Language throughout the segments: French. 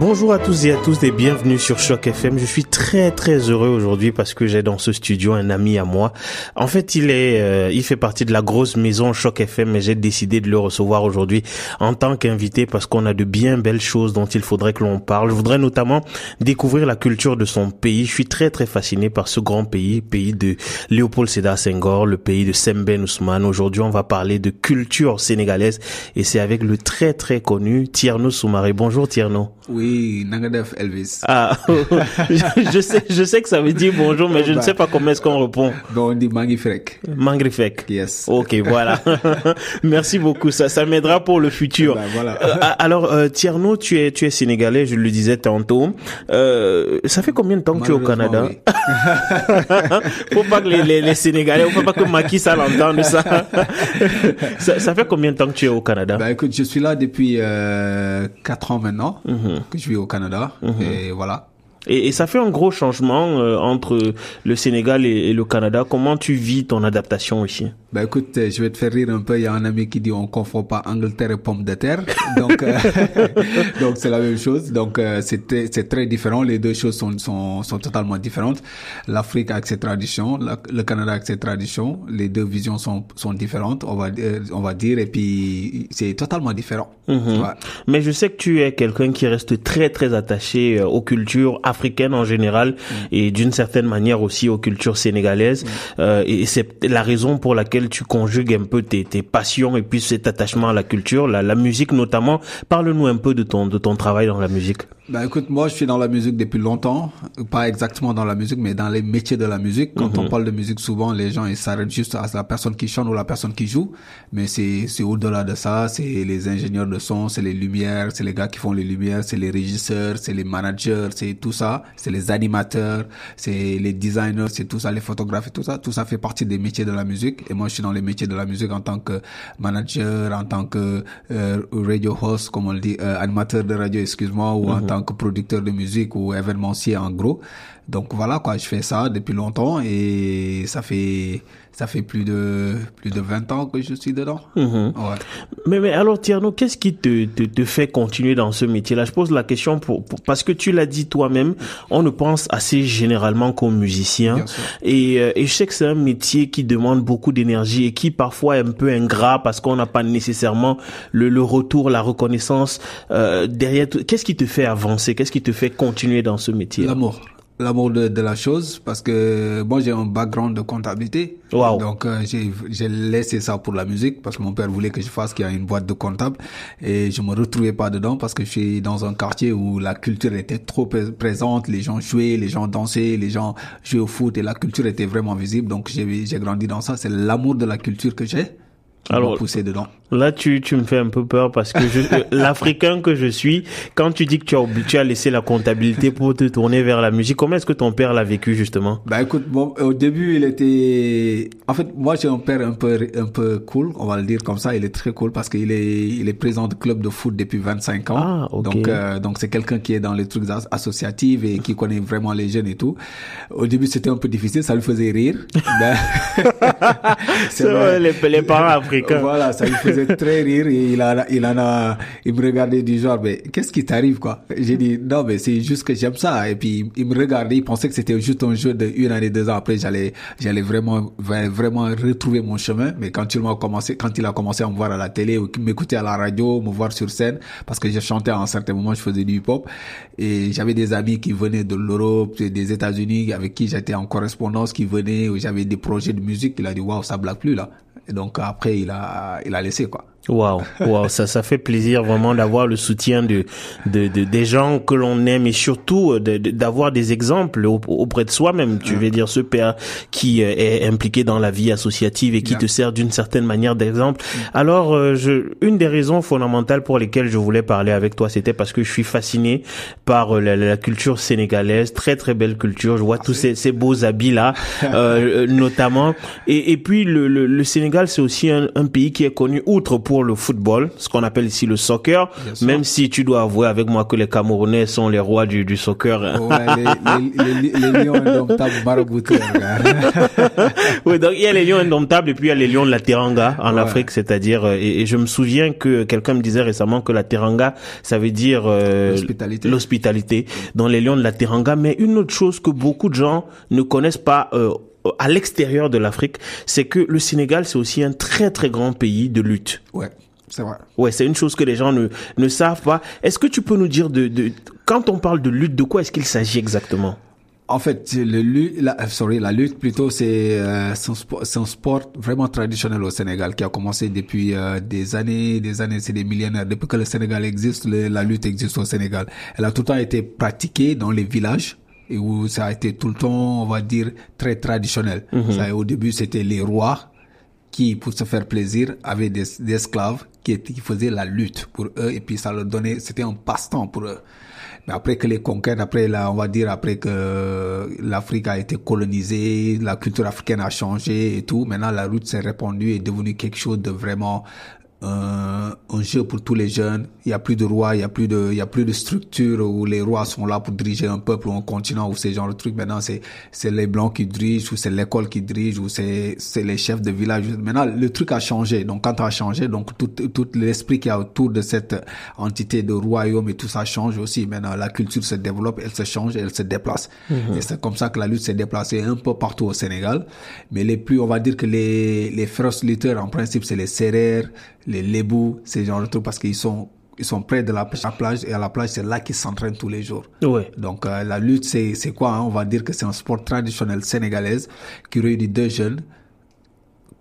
Bonjour à tous et à tous et bienvenue sur Choc FM. Je suis très très heureux aujourd'hui parce que j'ai dans ce studio un ami à moi. En fait, il est, euh, il fait partie de la grosse maison Choc FM, mais j'ai décidé de le recevoir aujourd'hui en tant qu'invité parce qu'on a de bien belles choses dont il faudrait que l'on parle. Je voudrais notamment découvrir la culture de son pays. Je suis très très fasciné par ce grand pays, pays de Léopold Sédar Senghor, le pays de Semben Ousmane. Aujourd'hui, on va parler de culture sénégalaise et c'est avec le très très connu Tierno Soumaré. Bonjour Tierno. Oui, Nangadef Elvis. Ah, je, sais, je sais que ça veut dire bonjour, mais je ne sais pas comment est-ce qu'on répond. Bon, on dit Mangrifek. Mangrifek. Yes. Ok, voilà. Merci beaucoup. Ça, ça m'aidera pour le futur. Ben, voilà. Euh, alors, euh, Tierno, tu es, tu es sénégalais, je le disais tantôt. Euh, ça fait combien de temps que tu es au Canada? oui. Faut pas que les, les, les Sénégalais, faut pas que Macky Sall entende ça. ça. Ça fait combien de temps que tu es au Canada? Ben écoute, je suis là depuis euh, 4 ans maintenant Mhm. que je vis au Canada et voilà. Et, et ça fait un gros changement euh, entre le Sénégal et, et le Canada. Comment tu vis ton adaptation ici? Ben écoute, euh, je vais te faire rire un peu. Il y a un ami qui dit on confond pas Angleterre et pommes de terre. Donc euh, donc c'est la même chose. Donc euh, c'est très- c'est très différent. Les deux choses sont sont sont totalement différentes. L'Afrique avec ses traditions, la- le Canada avec ses traditions. Les deux visions sont sont différentes. On va dire- on va dire et puis c'est totalement différent. Mhm. Ouais. Mais je sais que tu es quelqu'un qui reste très très attaché euh, aux cultures africaines en général et d'une certaine manière aussi aux cultures sénégalaises. Euh, et c'est la raison pour laquelle tu conjugues un peu tes, tes passions et puis cet attachement à la culture, la, la musique notamment. Parle-nous un peu de ton de ton travail dans la musique. Ben écoute, moi je suis dans la musique depuis longtemps, pas exactement dans la musique, mais dans les métiers de la musique. Quand on parle de musique, souvent les gens ils s'arrêtent juste à la personne qui chante ou la personne qui joue, mais c'est c'est au-delà de ça. C'est les ingénieurs de son, c'est les lumières, c'est les gars qui font les lumières, c'est les régisseurs, c'est les managers, c'est tout ça, c'est les animateurs, c'est les designers, c'est tout ça, les photographes et tout ça. Tout ça fait partie des métiers de la musique. Et moi je suis dans les métiers de la musique en tant que manager, en tant que euh, radio host, comme on le dit, euh, animateur de radio, excuse-moi, ou en tant que producteur de musique ou événementier en gros. Donc voilà quoi, je fais ça depuis longtemps et ça fait ça fait plus de plus de 20 ans que je suis dedans. Ouais. Mais, mais alors Tierno, qu'est-ce qui te, te, te fait continuer dans ce métier-là? Je pose la question pour, pour- parce que tu l'as dit toi-même, on ne pense assez généralement qu'aux musiciens. Et, euh, et je sais que c'est un métier qui demande beaucoup d'énergie et qui parfois est un peu ingrat parce qu'on n'a pas nécessairement le, le retour, la reconnaissance euh, derrière. tout. Qu'est-ce qui te fait avancer? Qu'est-ce qui te fait continuer dans ce métier L'amour. L'amour de, de la chose parce que moi j'ai un background de comptabilité. Wow. Donc euh, j'ai j'ai laissé ça pour la musique parce que mon père voulait que je fasse qu'il y a une boîte de comptable et je me retrouvais pas dedans parce que je suis dans un quartier où la culture était trop pré- présente, les gens jouaient, les gens dansaient, les gens jouaient au foot et la culture était vraiment visible. Donc j'ai j'ai grandi dans ça, c'est l'amour de la culture que j'ai qui Alors, poussé dedans. Là, tu, tu me fais un peu peur parce que l'Africain que je suis, quand tu dis que tu as, oublié- tu as laissé la comptabilité pour te tourner vers la musique, comment est-ce que ton père l'a vécu justement? Bah écoute, bon, au début il était, en fait moi j'ai un père un peu un peu cool, on va le dire comme ça, il est très cool parce qu'il est il est président de club de foot depuis 25 ans. Ah, ok. Donc euh, donc c'est quelqu'un qui est dans les trucs as- associatifs et qui connaît vraiment les jeunes et tout. Au début c'était un peu difficile, ça lui faisait rire. Ben, C'est vrai, les, les parents africains. Voilà, ça lui faisait très rire et il, a, il en a, il me regardait du genre, mais qu'est-ce qui t'arrive, quoi? J'ai dit, non, mais c'est juste que j'aime ça. Et puis, il me regardait, il pensait que c'était juste un jeu de une année, deux ans après, j'allais, j'allais vraiment, vraiment retrouver mon chemin. Mais quand il m'a commencé, quand il a commencé à me voir à la télé ou m'écouter à la radio, me voir sur scène, parce que je chantais à un certain moment, je faisais du hip-hop et j'avais des amis qui venaient de l'Europe, des États-Unis, avec qui j'étais en correspondance, qui venaient, où j'avais des projets de musique. Il a dit, waouh, ça blague plus, là. Et donc, après, il a, il a laissé, quoi. Waouh, waouh, ça, ça fait plaisir vraiment d'avoir le soutien de, de, de des gens que l'on aime et surtout euh, de- d'avoir des exemples au- auprès de soi-même. Tu veux dire ce père qui euh, est impliqué dans la vie associative et qui te sert d'une certaine manière d'exemple. Alors, euh, je, une des raisons fondamentales pour lesquelles je voulais parler avec toi, c'était parce que je suis fasciné par la, la culture sénégalaise, très très belle culture. Je vois tous ces, ces beaux habits là, euh, euh, notamment. Et, et puis le, le, le Sénégal, c'est aussi un, un pays qui est connu outre pour pour le football, ce qu'on appelle ici le soccer, même si tu dois avouer avec moi que les Camerounais sont les rois du, du soccer. Ouais, les, les, les, les lions indomptables marabouteurs, gars. oui, donc il y a les lions indomptables et puis il y a les lions de la Teranga en Ouais. Afrique, c'est-à-dire euh, et, et je me souviens que quelqu'un me disait récemment que la Teranga, ça veut dire euh, L'hospitalité. l'hospitalité dans les lions de la Teranga. Mais une autre chose que beaucoup de gens ne connaissent pas. euh, à l'extérieur de l'Afrique, c'est que le Sénégal, c'est aussi un très très grand pays de lutte. Ouais, c'est vrai. Ouais, c'est une chose que les gens ne, ne savent pas. Est-ce que tu peux nous dire de, de quand on parle de lutte, de quoi est-ce qu'il s'agit exactement? En fait, le la, euh, sorry, la lutte plutôt, c'est euh, un, un sport vraiment traditionnel au Sénégal qui a commencé depuis euh, des années, des années, c'est des millénaires. Depuis que le Sénégal existe, le- la lutte existe au Sénégal. Elle a tout le temps été pratiquée dans les villages et où ça a été tout le temps, on va dire, très traditionnel. Ça, au début, c'était les rois qui, pour se faire plaisir, avaient des, des esclaves qui, étaient- qui faisaient la lutte pour eux et puis ça leur donnait, c'était un passe-temps pour eux. Mais après que les conquêtes, après la, on va dire après que l'Afrique a été colonisée, la culture africaine a changé et tout, maintenant la lutte s'est répandue et est devenue quelque chose de vraiment euh, un jeu pour tous les jeunes. Il y a plus de rois, il y a plus de, il y a plus de structure où les rois sont là pour diriger un peuple ou un continent ou ces genres de trucs. Maintenant, c'est, c'est les blancs qui dirigent ou c'est l'école qui dirige ou c'est, c'est les chefs de village. Maintenant, le truc a changé. Donc, quand a changé, donc tout, tout l'esprit qui a autour de cette entité de royaume et tout ça change aussi. Maintenant, la culture se développe, elle se change, elle se déplace. Et c'est comme ça que la lutte s'est déplacée un peu partout au Sénégal. Mais les plus, on va dire que les, les féroces lutteurs, en principe, c'est les serrères, les lébous, ces genres de trucs parce qu'ils sont, ils sont près de la la plage et à la plage, c'est là qu'ils s'entraînent tous les jours. Ouais. Donc euh, la lutte, c'est quoi hein? On va dire que c'est un sport traditionnel sénégalaise qui réunit deux jeunes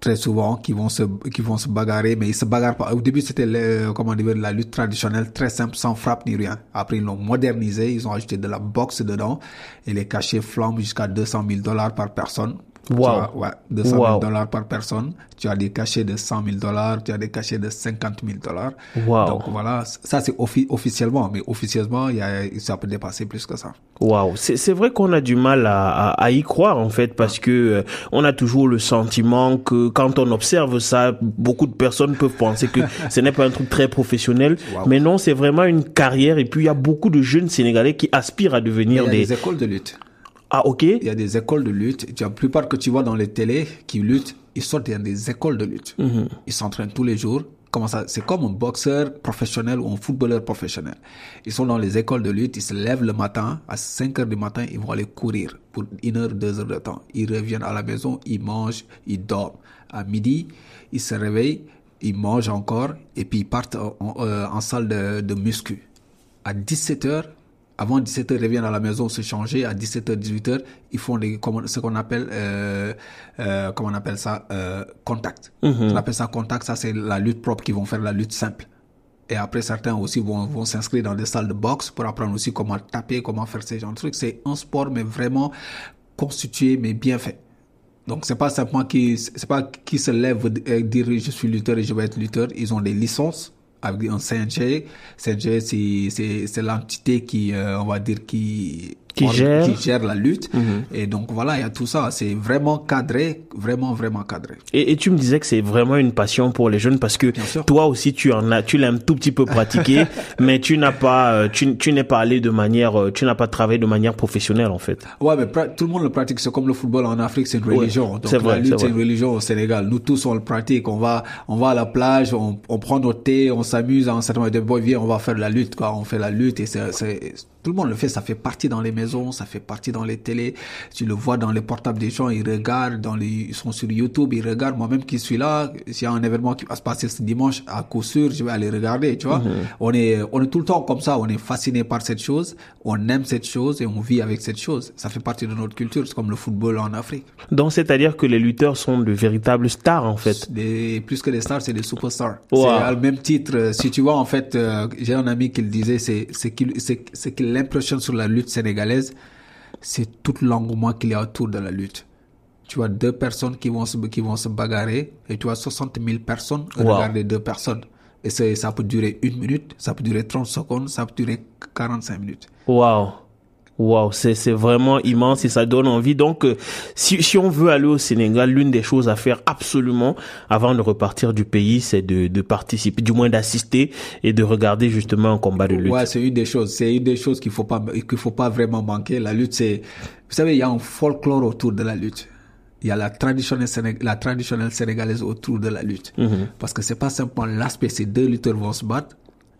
très souvent qui vont se qui vont se bagarrer, mais ils se bagarrent pas. Au début, c'était le- comment dire la lutte traditionnelle très simple, sans frappe ni rien. Après, ils l'ont modernisé, ils ont ajouté de la boxe dedans et les cachets flambent jusqu'à 200 000 dollars par personne. Wow. ouais, 200 000 Wow. dollars par personne. Tu as des cachets de 100 000 dollars, tu as des cachets de 50 000 dollars. Wow. Donc voilà, ça c'est offi- officiellement, mais officieusement, y a, ça peut dépasser plus que ça. Waouh, c'est vrai qu'on a du mal à, à, à y croire en fait parce que euh, on a toujours le sentiment que quand on observe ça, beaucoup de personnes peuvent penser que ce n'est pas un truc très professionnel, Wow. mais non, c'est vraiment une carrière et puis il y a beaucoup de jeunes Sénégalais qui aspirent à Il y devenir a des des écoles de lutte. Ah ok Il y a des écoles de lutte. Tu as la plupart que tu vois dans les télés qui luttent, ils sortent dans des écoles de lutte. Ils s'entraînent tous les jours. Comment ça C'est comme un boxeur professionnel ou un footballeur professionnel. Ils sont dans les écoles de lutte, ils se lèvent le matin, à 5 heures du matin, ils vont aller courir pour une heure, deux heures de temps. Ils reviennent à la maison, ils mangent, ils dorment. À midi, ils se réveillent, ils mangent encore et puis ils partent en, en, euh, en salle de, de muscu. À 17 heures, avant 17h, ils reviennent à la maison se changer. À 17h, 18h, ils font comment- ce qu'on appelle, euh, euh, comment on appelle ça, euh, contact. On appelle ça contact. Ça, c'est la lutte propre qui vont faire la lutte simple. Et après, certains aussi vont, vont s'inscrire dans des salles de boxe pour apprendre aussi comment taper, comment faire ces genres de trucs. C'est un sport, mais vraiment constitué, mais bien fait. Donc c'est pas simplement qui c'est pas qui se lève et dire je suis lutteur et je vais être lutteur. Ils ont des licences avec un CNG. CNG c'est l'entité qui euh, on va dire qui Qui gère. qui gère la lutte. Et donc voilà il y a tout ça. C'est vraiment cadré, vraiment vraiment cadré. Et, et tu me disais que c'est vraiment une passion pour les jeunes parce que toi aussi tu en as, tu l'as un tout petit peu pratiqué, mais tu n'as pas, euh, tu, tu n'es pas allé de manière, euh, tu n'as pas travaillé de manière professionnelle en fait. Ouais, mais tout le monde le pratique. C'est comme le football en Afrique, c'est une Ouais, religion. Donc c'est vrai, la lutte, c'est une religion au Sénégal. Nous tous, on le pratique. On va, on va à la plage, on, on prend notre thé, on s'amuse à un certain moment de viens, on va faire de la lutte, quoi. On fait la lutte et c'est, tout le monde le fait. Ça fait partie dans les maisons, ça fait partie dans les télés. Tu le vois dans les portables des gens, ils regardent dans les, ils sont sur YouTube, ils regardent. Moi-même qui suis là, s'il y a un événement qui va se passer ce dimanche, à coup sûr, je vais aller regarder, tu vois. On est, on est tout le temps comme ça. On est fasciné par cette chose. On aime cette chose et on vit avec cette chose. Ça fait partie de notre culture. C'est comme le football en Afrique. Donc c'est-à-dire que les lutteurs sont de véritables stars en fait. Des, plus que des stars, c'est des superstars. Wow. C'est le même titre. euh, Si tu vois, en fait, euh, j'ai un ami qui le disait, c'est, c'est qu'il, c'est, l'impression sur la lutte sénégalaise, c'est tout l'engouement qu'il y a autour de la lutte. Tu vois deux personnes qui vont se, qui vont se bagarrer et tu vois 60 000 personnes Wow. regarder deux personnes. Et ça peut durer une minute, ça peut durer 30 secondes, ça peut durer 45 minutes. Waouh. Wow, c'est c'est vraiment immense et ça donne envie. Donc, euh, si si on veut aller au Sénégal, l'une des choses à faire absolument avant de repartir du pays, c'est de de participer, du moins d'assister et de regarder justement un combat de lutte. Ouais, c'est une des choses. C'est une des choses qu'il faut pas qu'il faut pas vraiment manquer. La lutte, c'est, vous savez, il y a un folklore autour de la lutte. Il y a la traditionnelle, la traditionnelle sénégalaise autour de la lutte. Mhm. Parce que c'est pas simplement l'aspect, ces deux lutteurs vont se battre,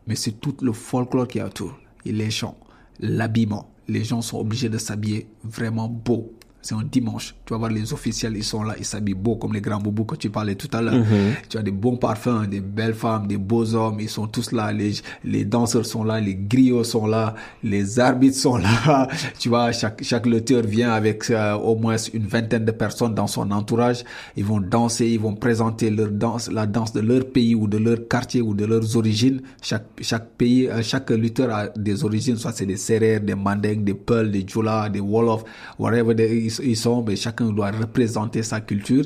mais c'est tout le folklore qui est autour. Et les chants, l'habillement. Les gens sont obligés de s'habiller vraiment beau. C'est un dimanche. Tu vas voir les officiels, ils sont là, ils s'habillent beau comme les grands boubous que tu parlais tout à l'heure. Tu as des bons parfums, des belles femmes, des beaux hommes, ils sont tous là. Les, les danseurs sont là, les griots sont là, les arbitres sont là. Tu vois, chaque, chaque lutteur vient avec euh, au moins une vingtaine de personnes dans son entourage. Ils vont danser, ils vont présenter leur danse, la danse de leur pays ou de leur quartier ou de leurs origines. Chaque, chaque pays, euh, chaque lutteur a des origines, soit c'est des Serrères, des Mandingues, des Peuls, des Djoula, des Wolof, whatever they- ils, sont, mais chacun doit représenter sa culture.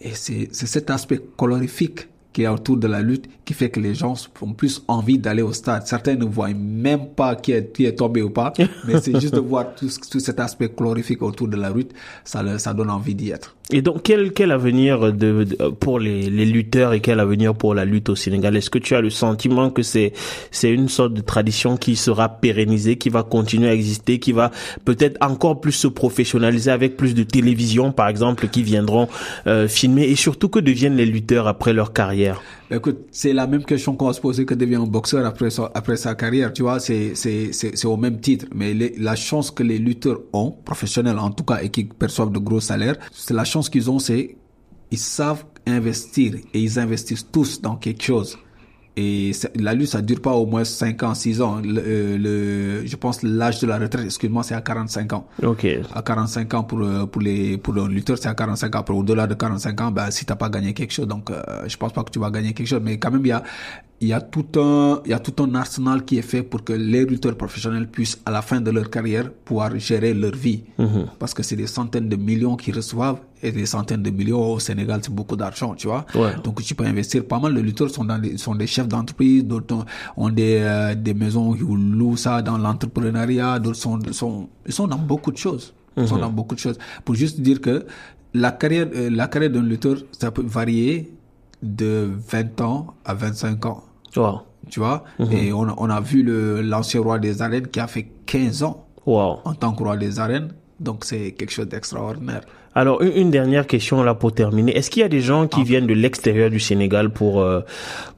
Et c'est cet aspect colorifique qui est autour de la lutte qui fait que les gens ont plus envie d'aller au stade. Certains ne voient même pas qui est, qui est tombé ou pas, mais c'est juste de voir tout, tout cet aspect colorifique autour de la lutte, ça, le- ça donne envie d'y être. Et donc, quel, quel avenir de, de- pour les, les lutteurs et quel avenir pour la lutte au Sénégal? Est-ce que tu as le sentiment que c'est c'est une sorte de tradition qui sera pérennisée, qui va continuer à exister, qui va peut-être encore plus se professionnaliser avec plus de télévision, par exemple, qui viendront euh, filmer et surtout que deviennent les lutteurs après leur carrière? Ben, Écoute, c'est la même question qu'on va se poser que devient un boxeur après sa, carrière, tu vois, c'est, au même titre. Mais la chance que les lutteurs ont, professionnels en tout cas, et qui perçoivent de gros salaires, c'est la chance qu'ils ont, c'est, ils savent investir et ils investissent tous dans quelque chose. Et la lutte, ça dure pas au moins 5 ans, 6 ans. Le, euh, le, je pense l'âge de la retraite, excuse-moi, c'est à 45 ans Ok. à 45 ans pour euh, pour les pour un lutteur c'est à 45 ans après au-delà de 45 ans ben si t'as pas gagné quelque chose donc euh, je pense pas que tu vas gagner quelque chose mais quand même il y a il y a tout un il y a tout un arsenal qui est fait pour que les lutteurs professionnels puissent à la fin de leur carrière pouvoir gérer leur vie. Parce que c'est des centaines de millions qu'ils reçoivent et des centaines de millions. Au Sénégal c'est beaucoup d'argent tu vois. Ouais. donc tu peux investir. Pas mal de lutteurs sont dans des, sont des chefs d'entreprise d'autres ont- des euh, des maisons qui louent ça dans l'entrepreneuriat d'autres sont sont ils sont dans beaucoup de choses. Ils sont dans beaucoup de choses. Pour juste dire que la carrière euh, la carrière d'un lutteur ça peut varier de 20 ans à 25 ans Wow. tu vois? Et on a, on a vu le l'ancien roi des arènes qui a fait 15 ans Wow. en tant que roi des arènes donc c'est quelque chose d'extraordinaire Alors une, dernière question là pour terminer. Est-ce qu'il y a des gens qui viennent de l'extérieur du Sénégal pour euh,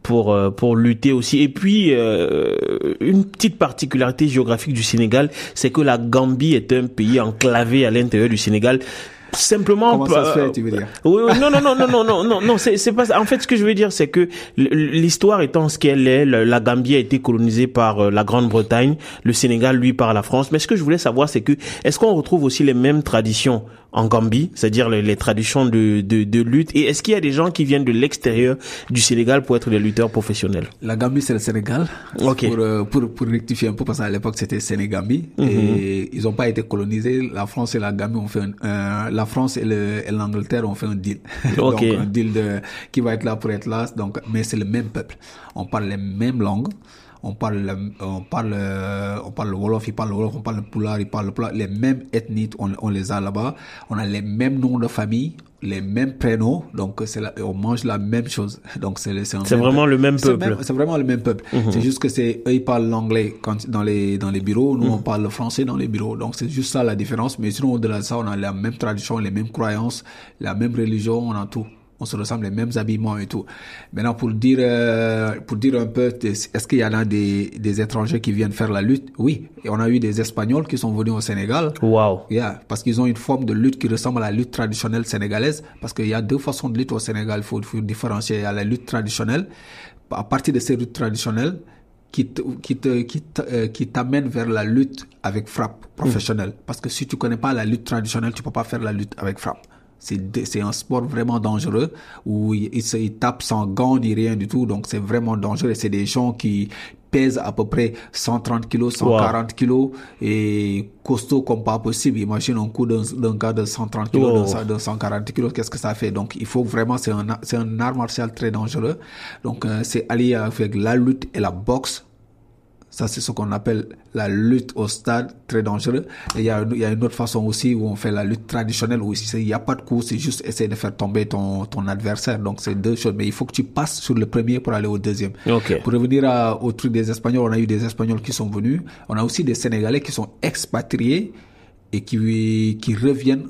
pour euh, pour lutter aussi? Et puis euh, une petite particularité géographique du Sénégal, c'est que la Gambie est un pays enclavé à l'intérieur du Sénégal simplement Comment euh, oui, oui, non non non non non non non c'est c'est pas en fait ce que je veux dire c'est que l'histoire étant ce qu'elle est la Gambie a été colonisée par euh, la Grande-Bretagne le Sénégal lui par la France. Mais ce que je voulais savoir c'est que est-ce qu'on retrouve aussi les mêmes traditions en Gambie, c'est-à-dire les, les traditions de, de, de lutte, et est-ce qu'il y a des gens qui viennent de l'extérieur du Sénégal pour être des lutteurs professionnels? La Gambie, c'est le Sénégal. Ok. Pour, euh, pour, pour rectifier un peu, parce qu'à l'époque, c'était Sénégambie. Mhm. Et ils n'ont pas été colonisés. La France et la Gambie ont fait un, euh, la France et le- et l'Angleterre ont fait un deal. Ok. Donc, un deal de, qui va être là pour être là. Donc, mais c'est le même peuple. On parle les mêmes langues. On parle, le- on parle, euh, on parle le Wolof, ils parlent le Wolof, on parle le Poulard, ils parlent le Poulard. Les mêmes ethnies, on, on les a là-bas. On a les mêmes noms de famille, les mêmes prénoms. Donc, c'est on mange la même chose. Donc, c'est c'est vraiment peuple. le même peuple. c'est vraiment le même peuple. C'est juste que c'est eux ils parlent l'anglais quand dans les dans les bureaux, nous on parle le français dans les bureaux. Donc c'est juste ça la différence. Mais sinon au-delà de ça, on a la même tradition, les mêmes croyances, la même religion, on a tout. On se ressemble, les mêmes habillements et tout. Maintenant pour dire euh, pour dire un peu, est-ce qu'il y en a des des étrangers qui viennent faire la lutte? Oui. Et on a eu des Espagnols qui sont venus au Sénégal. Wow. Yeah, parce qu'ils ont une forme de lutte qui ressemble à la lutte traditionnelle sénégalaise. Parce qu'il y a deux façons de lutte au Sénégal. Il faut, faut différencier. Il y a la lutte traditionnelle. À partir de ces luttes traditionnelles, qui te, qui te, qui te- euh, qui t'amène vers la lutte avec frappe professionnelle. Parce que si tu connais pas la lutte traditionnelle, tu peux pas faire la lutte avec frappe. C'est un sport vraiment dangereux où se- ils tapent sans gants ni rien du tout. Donc c'est vraiment dangereux. Et c'est des gens qui pèsent à peu près 130 kilos, 140 kilos et costauds comme pas possible. Imagine un coup d'un gars de 130 kilos, Wow. d'un cent- de 140 kilos, qu'est-ce que ça fait? Donc il faut vraiment, c'est un, c'est un art martial très dangereux. Donc euh, c'est allié avec la lutte et la boxe Ça, c'est ce qu'on appelle la lutte au stade, très dangereux. Et il y a, y a une autre façon aussi où on fait la lutte traditionnelle, où il n'y a pas de coup, c'est juste essayer de faire tomber ton, ton adversaire. Donc, c'est deux choses. Mais il faut que tu passes sur le premier pour aller au deuxième. Pour revenir à, au truc des Espagnols, on a eu des Espagnols qui sont venus. On a aussi des Sénégalais qui sont expatriés et qui, qui reviennent,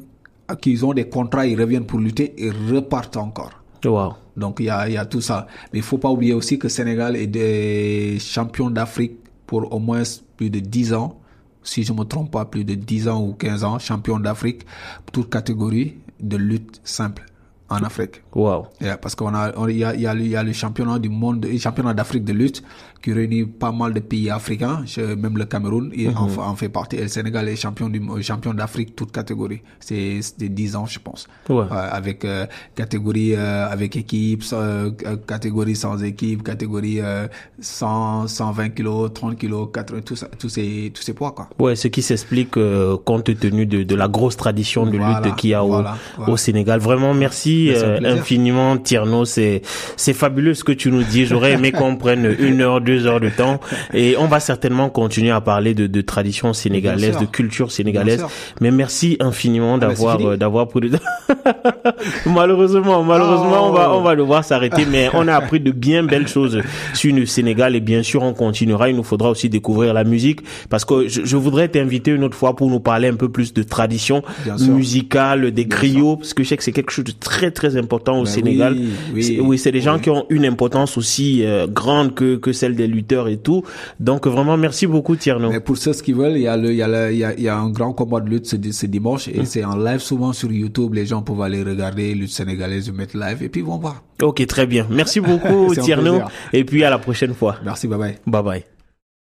qui ont des contrats, ils reviennent pour lutter et repartent encore. Wow. Donc il y a, y a tout ça. Mais il faut pas oublier aussi que Sénégal est des champions d'Afrique pour au moins plus de 10 ans. Si je me trompe pas, plus de 10 ans ou 15 ans, champion d'Afrique, toute catégorie de lutte simple en Afrique. Wow. Yeah, parce qu'on a, on- il y y y a le championnat du monde, le championnat d'Afrique de lutte qui réunit pas mal de pays africains, même le Cameroun il en, fa- en fait partie. Et le Sénégal est champion du champion d'Afrique toute catégorie. C'est des 10 ans, je pense. Ouais. Euh, avec euh, catégorie euh, avec équipe, euh, catégorie sans équipe, catégorie euh, 100, 120 kilos, 30 kilos, 80, tout ça, tous ces tous ces poids quoi. Ouais, ce qui s'explique euh, compte tenu de, de la grosse tradition de Voilà, lutte qu'il y a au, voilà. au Sénégal. Vraiment, merci Euh, infiniment, Tierno. C'est c'est fabuleux ce que tu nous dis. J'aurais aimé qu'on prenne une heure, deux heures de temps, et on va certainement continuer à parler de, de tradition sénégalaise, de culture sénégalaise. Mais merci infiniment bah, d'avoir euh, d'avoir pris le malheureusement, malheureusement, on va on va devoir s'arrêter. Mais on a appris de bien belles choses sur le Sénégal. Et bien sûr on continuera. Il nous faudra aussi découvrir la musique. Parce que je, je voudrais t'inviter une autre fois pour nous parler un peu plus de tradition Bien musicale, des griots, parce que je sais que c'est quelque chose de très très important au Ben Sénégal. oui, oui, C'est- des gens oui. qui ont une importance aussi euh, grande que que celle des lutteurs et tout. Donc vraiment merci beaucoup Tierno. Mais pour ceux qui veulent, il y a le, il y a le, il y a, il y a un grand combat de lutte ce, ce dimanche et c'est en live souvent sur YouTube. Les gens peuvent aller regarder lutte sénégalaise, mettre live et puis ils vont voir. Ok, très bien. Merci beaucoup Tierno et puis à la prochaine fois. Merci, bye bye. Bye bye.